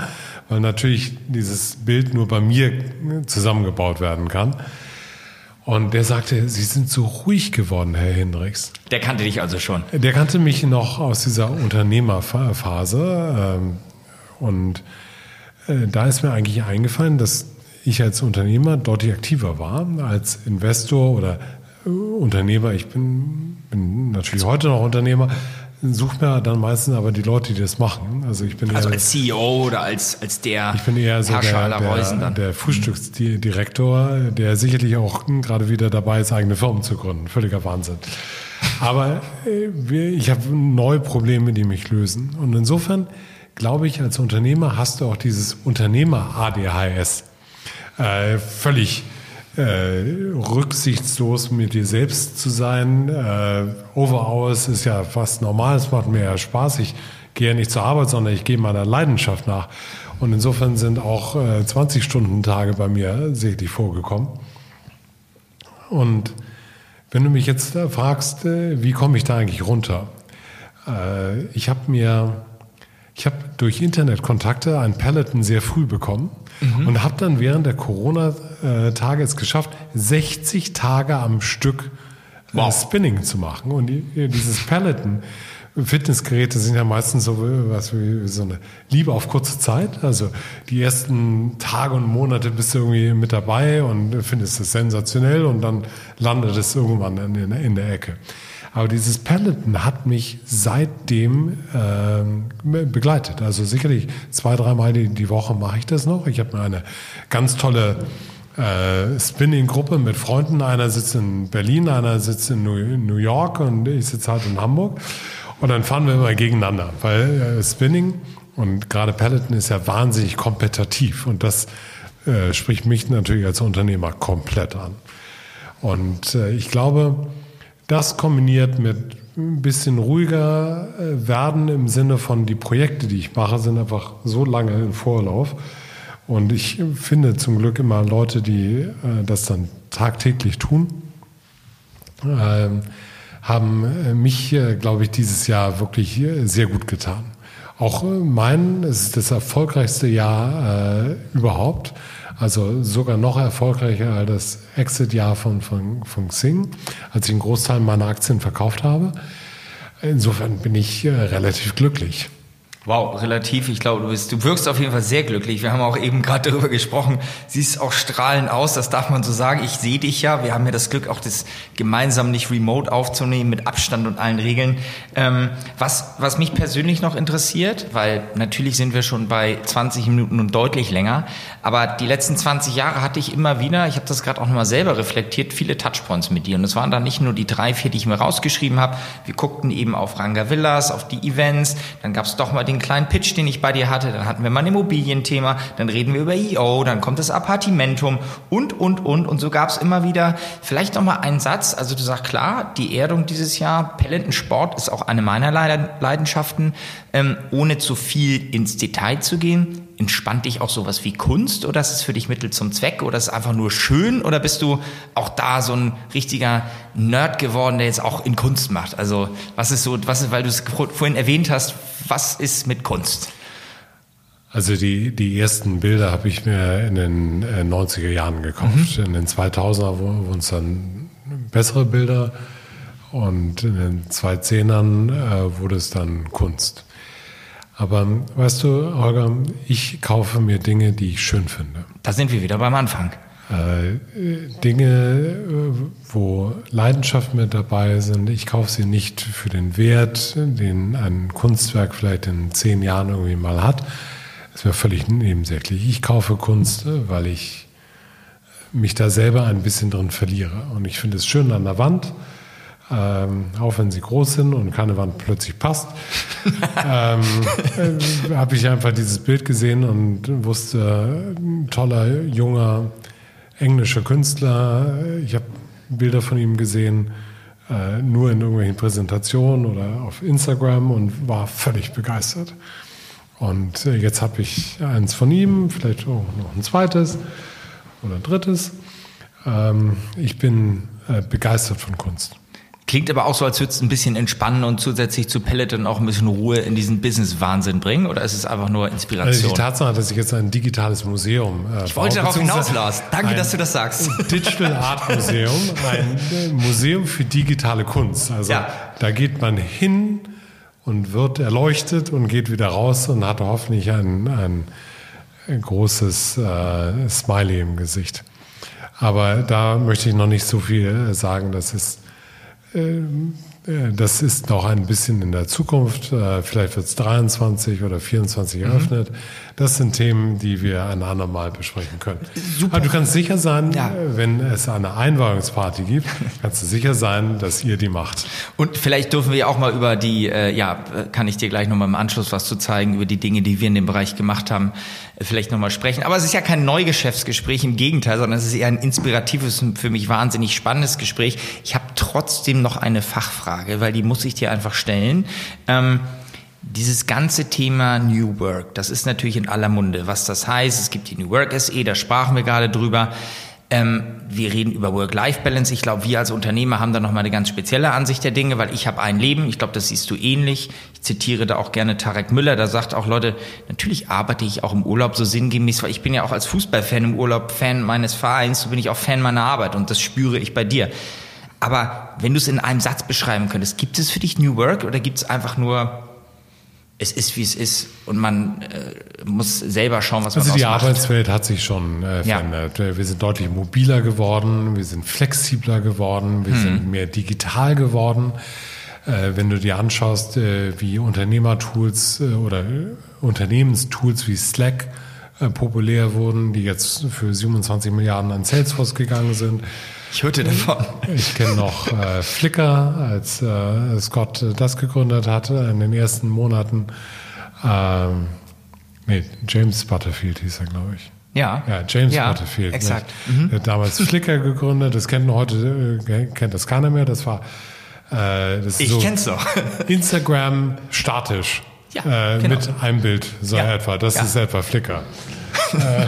weil natürlich dieses Bild nur bei mir zusammengebaut werden kann. Und der sagte, Sie sind so ruhig geworden, Herr Hendricks. Der kannte dich also schon. Der kannte mich noch aus dieser Unternehmerphase. Ähm, und äh, da ist mir eigentlich eingefallen, dass ich als Unternehmer deutlich aktiver war als Investor oder Unternehmer, ich bin, bin natürlich heute noch Unternehmer, suche mir dann meistens aber die Leute, die das machen. Also ich bin also eher, als CEO oder als als der ich bin eher so Herrscher der, der, dann. der Frühstücksdirektor, der sicherlich auch gerade wieder dabei ist, eigene Firmen zu gründen. Völliger Wahnsinn. Aber äh, ich habe neue Probleme, die mich lösen. Und insofern glaube ich, als Unternehmer hast du auch dieses Unternehmer-ADHS äh, völlig äh, rücksichtslos mit dir selbst zu sein. Äh, Overhours ist ja fast normal, es macht mir ja Spaß. Ich gehe ja nicht zur Arbeit, sondern ich gehe meiner Leidenschaft nach. Und insofern sind auch äh, 20-Stunden-Tage bei mir sicherlich vorgekommen. Und wenn du mich jetzt äh, fragst, äh, wie komme ich da eigentlich runter? Ich habe mir, ich habe durch Internetkontakte ein Peloton sehr früh bekommen mhm. und habe dann während der Corona-Tage es geschafft, 60 Tage am Stück äh, wow. Spinning zu machen. Und dieses Peloton Fitnessgeräte sind ja meistens so was wie so eine Liebe auf kurze Zeit. Also die ersten Tage und Monate bist du irgendwie mit dabei und findest es sensationell und dann landet es irgendwann in, in der Ecke. Aber dieses Peloton hat mich seitdem äh, begleitet. Also sicherlich zwei, dreimal die, die Woche mache ich das noch. Ich habe eine ganz tolle äh, Spinning-Gruppe mit Freunden. Einer sitzt in Berlin, einer sitzt in New York und ich sitze halt in Hamburg. Und dann fahren wir immer gegeneinander, weil äh, Spinning und gerade Peloton ist ja wahnsinnig kompetitiv und das äh, spricht mich natürlich als Unternehmer komplett an. Und äh, ich glaube, das kombiniert mit ein bisschen ruhiger äh, werden im Sinne von die Projekte, die ich mache, sind einfach so lange im Vorlauf. Und ich finde zum Glück immer Leute, die äh, das dann tagtäglich tun. Ähm, haben äh, mich, glaube ich, dieses Jahr wirklich sehr gut getan. Auch mein, es ist das erfolgreichste Jahr überhaupt. Also sogar noch erfolgreicher als das Exit-Jahr von, von, von Xing, als ich einen Großteil meiner Aktien verkauft habe. Insofern bin ich äh, relativ glücklich. Wow, relativ. Ich glaube, du, bist, du wirkst auf jeden Fall sehr glücklich. Wir haben auch eben gerade darüber gesprochen. Siehst auch strahlend aus, das darf man so sagen. Ich sehe dich ja. Wir haben ja das Glück, auch das gemeinsam nicht remote aufzunehmen mit Abstand und allen Regeln. Ähm, was, was mich persönlich noch interessiert, weil natürlich sind wir schon bei 20 Minuten und deutlich länger, aber die letzten 20 Jahre hatte ich immer wieder, ich habe das gerade auch nochmal selber reflektiert, viele Touchpoints mit dir. Und es waren dann nicht nur die drei, vier, die ich mir rausgeschrieben habe. Wir guckten eben auf Ranga Villas, auf die Events. Dann gab es doch mal den den kleinen Pitch, den ich bei dir hatte, dann hatten wir mal ein Immobilienthema, dann reden wir über EO, dann kommt das Appartimentum und, und, und. Und so gab es immer wieder vielleicht noch mal einen Satz. Also du sagst klar, die Erdung dieses Jahr, Pelletensport ist auch eine meiner Leidenschaften. Ähm, ohne zu viel ins Detail zu gehen, entspannt dich auch sowas wie Kunst oder ist es für dich Mittel zum Zweck oder ist es einfach nur schön oder bist du auch da so ein richtiger Nerd geworden, der jetzt auch in Kunst macht? Also was ist so, was ist, weil du es vorhin erwähnt hast, was ist mit Kunst? Also die, die ersten Bilder habe ich mir in den 90er äh, Jahren gekauft. Mhm. In den 2000er wurden es dann bessere Bilder und in den 2010ern äh, wurde es dann Kunst. Aber weißt du, Holger, ich kaufe mir Dinge, die ich schön finde. Da sind wir wieder beim Anfang. Äh, Dinge, äh, wo Leidenschaft mit dabei sind. Ich kaufe sie nicht für den Wert, den ein Kunstwerk vielleicht in zehn Jahren irgendwie mal hat. Das wäre völlig nebensächlich. Ich kaufe Kunst, äh, weil ich mich da selber ein bisschen drin verliere. Und ich finde es schön an der Wand ähm, auch wenn sie groß sind und keine Wand plötzlich passt, *laughs* ähm, äh, habe ich einfach dieses Bild gesehen und wusste, toller, junger, englischer Künstler. Ich habe Bilder von ihm gesehen, äh, nur in irgendwelchen Präsentationen oder auf Instagram und war völlig begeistert. Und äh, jetzt habe ich eins von ihm, vielleicht auch noch ein zweites oder ein drittes. Ähm, ich bin äh, begeistert von Kunst. Klingt aber auch so, als würde es ein bisschen entspannen und zusätzlich zu Peloton auch ein bisschen Ruhe in diesen Business-Wahnsinn bringen? Oder ist es einfach nur Inspiration? Also die Tatsache, dass ich jetzt ein digitales Museum äh, Ich wollte darauf hinaus, Lars. Danke, dass du das sagst. *laughs* Digital Art Museum, ein Museum für digitale Kunst. Also ja. da geht man hin und wird erleuchtet und geht wieder raus und hat hoffentlich ein, ein, ein großes äh, Smiley im Gesicht. Aber da möchte ich noch nicht so viel sagen. Das ist äh, das ist noch ein bisschen in der Zukunft. Äh, vielleicht wird es 23 oder 24 mhm. Das sind Themen, die wir ein andermal besprechen können. Super. Aber du kannst sicher sein, ja. wenn es eine Einweihungsparty gibt, kannst du sicher sein, dass ihr die macht. Und vielleicht dürfen wir auch mal über die, äh, ja, kann ich dir gleich nochmal im Anschluss was zu zeigen, über die Dinge, die wir in dem Bereich gemacht haben, vielleicht nochmal sprechen. Aber es ist ja kein Neugeschäftsgespräch, im Gegenteil, sondern es ist eher ein inspiratives, für mich wahnsinnig spannendes Gespräch. Ich habe trotzdem noch eine Fachfrage, weil die muss ich dir einfach stellen. Ähm, dieses ganze Thema New Work, das ist natürlich in aller Munde. Was das heißt, es gibt die New Work SE, da sprachen wir gerade drüber. Ähm, wir reden über Work-Life-Balance. Ich glaube, wir als Unternehmer haben da nochmal eine ganz spezielle Ansicht der Dinge, weil ich habe ein Leben. Ich glaube, das siehst du ähnlich. Ich zitiere da auch gerne Tarek Müller. Da sagt auch Leute, natürlich arbeite ich auch im Urlaub so sinngemäß, weil ich bin ja auch als Fußballfan im Urlaub Fan meines Vereins. So bin ich auch Fan meiner Arbeit und das spüre ich bei dir. Aber wenn du es in einem Satz beschreiben könntest, gibt es für dich New Work oder gibt es einfach nur es ist wie es ist und man äh, muss selber schauen, was also man Also die. Arbeitswelt hat sich schon äh, verändert. Ja. Wir sind deutlich mobiler geworden, wir sind flexibler geworden, wir hm. sind mehr digital geworden. Äh, wenn du dir anschaust, äh, wie Unternehmertools äh, oder Unternehmenstools wie Slack äh, populär wurden, die jetzt für 27 Milliarden an Salesforce gegangen sind. Ich hörte davon. Ich kenne noch äh, Flickr, als äh, Scott das gegründet hatte in den ersten Monaten. Ähm, nee, James Butterfield hieß er, glaube ich. Ja. Ja, James ja, Butterfield. Exakt. Mhm. Er hat damals Flickr gegründet. Das kennt heute äh, kennt das keiner mehr. Das war äh, das ich so kenn's doch. *laughs* Instagram statisch. Ja, äh, genau. Mit einem Bild, so ja. etwa. Das ist etwa Flickr. *laughs* äh,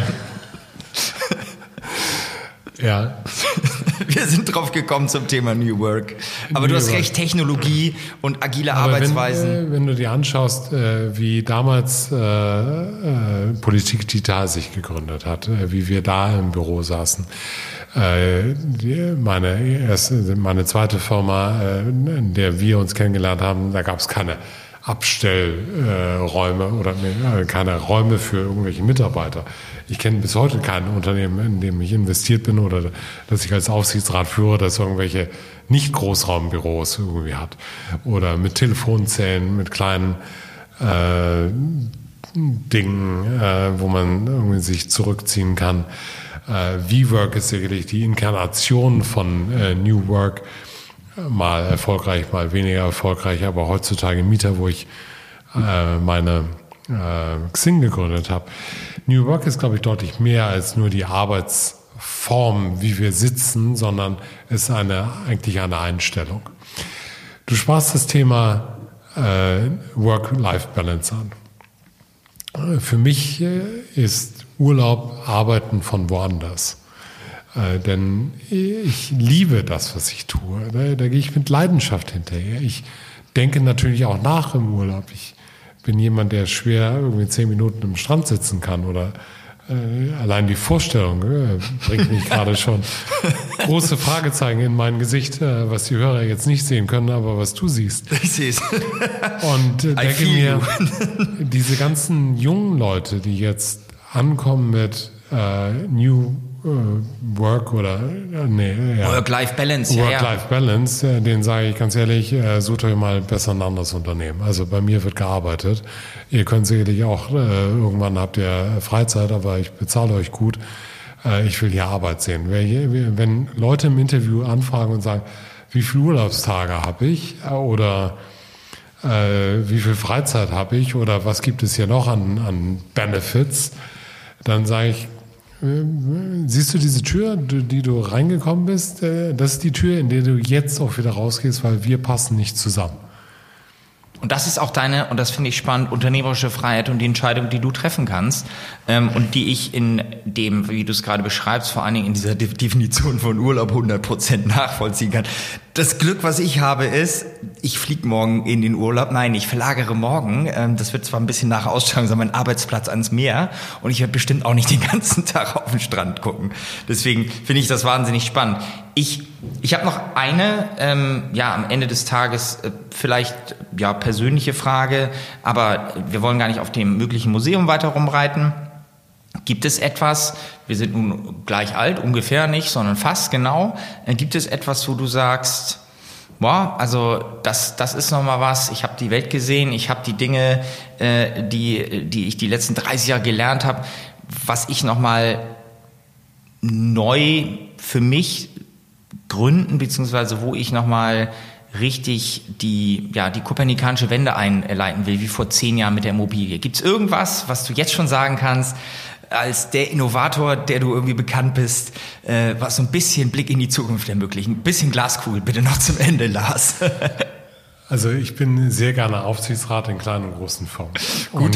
ja. *laughs* *laughs* Wir sind drauf gekommen zum Thema New Work. Aber New du hast recht, Technologie und agile Aber Arbeitsweisen. Wenn, wenn, du dir anschaust, äh, wie damals äh, äh, Politik Digital sich gegründet hat, äh, wie wir da im Büro saßen. Äh, meine, erste, meine zweite Firma, in der wir uns kennengelernt haben, da gab es keine Abstellräume äh, oder nee, keine Räume für irgendwelche Mitarbeiter. Ich kenne bis heute kein Unternehmen, in dem ich investiert bin oder dass ich als Aufsichtsrat führe, das irgendwelche nicht Großraumbüros irgendwie hat. Oder mit Telefonzellen, mit kleinen äh, Dingen, äh, wo man irgendwie sich zurückziehen kann. Äh, V-Work ist sicherlich die Inkarnation von äh, New Work mal erfolgreich, mal weniger erfolgreich, aber heutzutage Mieter, wo ich äh, meine äh, Xing gegründet habe. New Work ist, glaube ich, deutlich mehr als nur die Arbeitsform, wie wir sitzen, sondern ist eine, eigentlich eine Einstellung. Du sprachst das Thema äh, Work-Life-Balance an. Für mich äh, ist Urlaub Arbeiten von woanders. Äh, denn ich liebe das, was ich tue. Da, da gehe ich mit Leidenschaft hinterher. Ich denke natürlich auch nach im Urlaub. Ich bin jemand, der schwer irgendwie zehn Minuten im Strand sitzen kann oder äh, allein die Vorstellung äh, bringt mich gerade schon große Fragezeichen in mein Gesicht, äh, was die Hörer jetzt nicht sehen können, aber was du siehst. *laughs* Ich sehe es. Und äh, denke mir, diese ganzen jungen Leute, die jetzt ankommen mit äh, New Work oder äh, nee, ja. Work-Life-Balance. Work-Life-Balance, ja, den sage ich ganz ehrlich, äh, sucht euch mal besser ein anderes Unternehmen. Also bei mir wird gearbeitet. Ihr könnt sicherlich auch, irgendwann habt ihr Freizeit, aber ich bezahle euch gut. ich will hier Arbeit sehen. Wenn Leute im Interview anfragen und sagen, wie viele Urlaubstage habe ich oder wie viel Freizeit habe ich oder was gibt es hier noch an, an Benefits, dann sage ich, Siehst du diese Tür, die du reingekommen bist? Äh, das ist die Tür, in der du jetzt auch wieder rausgehst, weil wir passen nicht zusammen. Und das ist auch deine, und das finde ich spannend, unternehmerische Freiheit und die Entscheidung, die du treffen kannst ähm, und die ich in dem, wie du es gerade beschreibst, vor allen Dingen in dieser Definition von Urlaub 100% nachvollziehen kann. Das Glück, was ich habe, ist, ich fliege morgen in den Urlaub. Nein, ich verlagere morgen. Ähm, das wird zwar ein bisschen nach Ausstrahlung sein, mein Arbeitsplatz ans Meer und ich werde bestimmt auch nicht den *laughs* ganzen Tag auf den Strand gucken. Deswegen finde ich das wahnsinnig spannend. Ich, ich habe noch eine, ähm, ja, am Ende des Tages äh, vielleicht ja persönliche Frage, aber wir wollen gar nicht auf dem möglichen Museum weiter rumreiten. Gibt es etwas, wir sind nun gleich alt, ungefähr nicht, sondern fast genau, äh, gibt es etwas, wo du sagst, boah, also das, das ist nochmal was, ich habe die Welt gesehen, ich habe die Dinge, äh, die, die ich die letzten 30 Jahre gelernt habe, was ich nochmal neu für mich gründen, beziehungsweise wo ich nochmal richtig die, ja, die kopernikanische Wende einleiten will, wie vor zehn Jahren mit der Immobilie. Gibt es irgendwas, was du jetzt schon sagen kannst, als der Innovator, der du irgendwie bekannt bist, äh, was so ein bisschen Blick in die Zukunft ermöglicht? Ein bisschen Glaskugel, bitte noch zum Ende, Lars. *laughs* Also ich bin sehr gerne Aufsichtsrat in kleinen und großen Firmen. *laughs* Gut.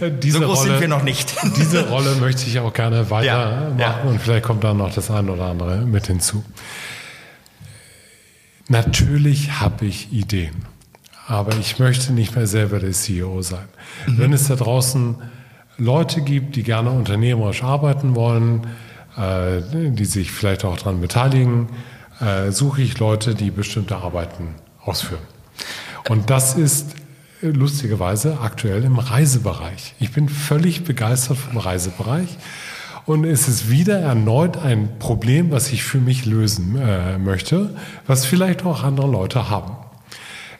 Und, *laughs* diese so groß Rolle, sind wir noch nicht. *laughs* diese Rolle möchte ich auch gerne weitermachen ja, ja. und vielleicht kommt da noch das eine oder andere mit hinzu. Natürlich habe ich Ideen, aber ich möchte nicht mehr selber der CEO sein. Mhm. Wenn es da draußen Leute gibt, die gerne unternehmerisch arbeiten wollen, äh, die sich vielleicht auch daran beteiligen, äh, suche ich Leute, die bestimmte Arbeiten ausführen. Und das ist äh, lustigerweise aktuell im Reisebereich. Ich bin völlig begeistert vom Reisebereich. Und es ist wieder erneut ein Problem, was ich für mich lösen äh, möchte, was vielleicht auch andere Leute haben.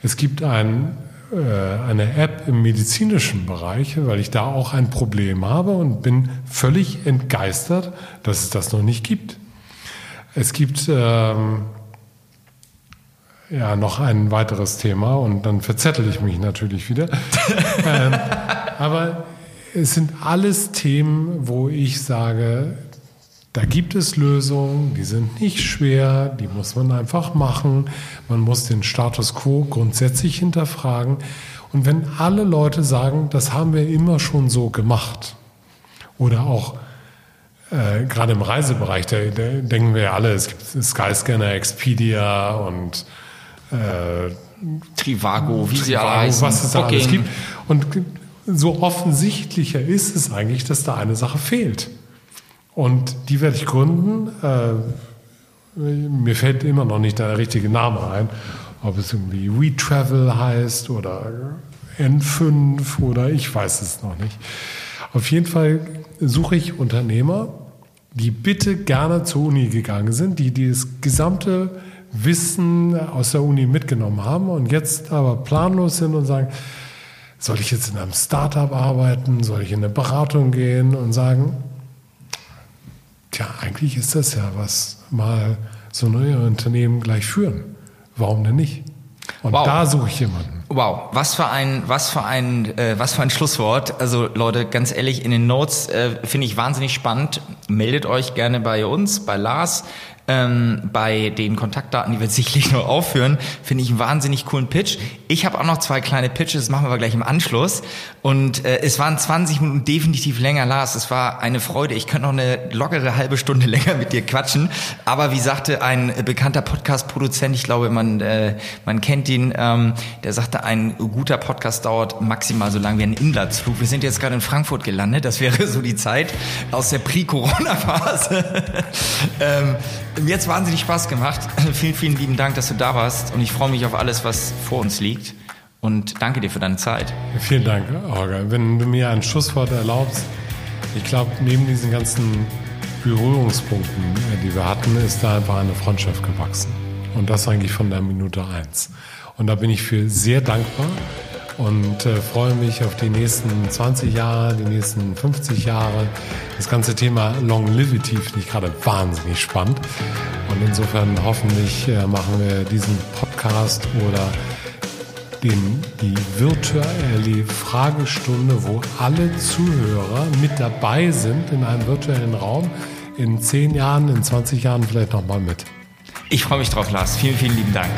Es gibt ein, äh, eine App im medizinischen Bereich, weil ich da auch ein Problem habe und bin völlig entgeistert, dass es das noch nicht gibt. Es gibt ähm, ja noch ein weiteres Thema und dann verzettel ich mich natürlich wieder. *laughs* ähm, aber es sind alles Themen, wo ich sage, da gibt es Lösungen, die sind nicht schwer, die muss man einfach machen. Man muss den Status quo grundsätzlich hinterfragen. Und wenn alle Leute sagen, das haben wir immer schon so gemacht, oder auch äh, gerade im Reisebereich, da, da, denken wir ja alle, es gibt Skyscanner, Expedia und äh, Trivago, wie Trivago, sie alle heißen. Was es da alles gibt. Und so offensichtlicher ist es eigentlich, dass da eine Sache fehlt. Und die werde ich gründen. Äh, mir fällt immer noch nicht der richtige Name ein, ob es irgendwie WeTravel heißt oder N5 oder ich weiß es noch nicht. Auf jeden Fall suche ich Unternehmer, die bitte gerne zur Uni gegangen sind, die das gesamte Wissen aus der Uni mitgenommen haben und jetzt aber planlos sind und sagen, soll ich jetzt in einem Startup arbeiten, soll ich in eine Beratung gehen und sagen, tja, eigentlich ist das ja was, mal so neue Unternehmen gleich führen. Warum denn nicht? Und wow. da suche ich jemanden. Wow, was für ein, was für ein, äh, was für ein Schlusswort. Also Leute, ganz ehrlich, in den Notes äh, finde ich wahnsinnig spannend. Meldet euch gerne bei uns, bei Lars ähm, bei den Kontaktdaten, die wir *laughs* sicherlich noch aufführen, finde ich einen wahnsinnig coolen Pitch. Ich habe auch noch zwei kleine Pitches, das machen wir aber gleich im Anschluss. Und äh, es waren 20 Minuten definitiv länger, Lars. Es war eine Freude. Ich könnte noch eine lockere halbe Stunde *laughs* länger mit dir quatschen. Aber wie sagte ein bekannter Podcast-Produzent, ich glaube, man, äh, man kennt ihn, ähm, der sagte, ein guter Podcast dauert maximal so lange wie ein Inlandsflug. Wir sind jetzt gerade in Frankfurt gelandet. Das wäre *laughs* so die Zeit aus der Pre-Corona-Phase. ähm, mir hat wahnsinnig Spaß gemacht. *laughs* vielen, vielen lieben Dank, dass du da warst. Und ich freue mich auf alles, was vor uns liegt. Und danke dir für deine Zeit. Vielen Dank, Holger. Wenn du mir ein Schlusswort erlaubst, ich glaube, neben diesen ganzen Berührungspunkten, äh, die wir hatten, ist da einfach eine Freundschaft gewachsen. Und das eigentlich von der Minute eins. Und da bin ich für sehr dankbar und äh, freue mich auf die nächsten 20 Jahre, die nächsten 50 Jahre. Das ganze Thema Longevity finde ich gerade wahnsinnig spannend. Und insofern hoffentlich äh, machen wir diesen Podcast oder den, die virtuelle Fragestunde, wo alle Zuhörer mit dabei sind in einem virtuellen Raum, in 10 Jahren, in 20 Jahren vielleicht nochmal mit. Ich freue mich drauf, Lars. Vielen, vielen lieben Dank.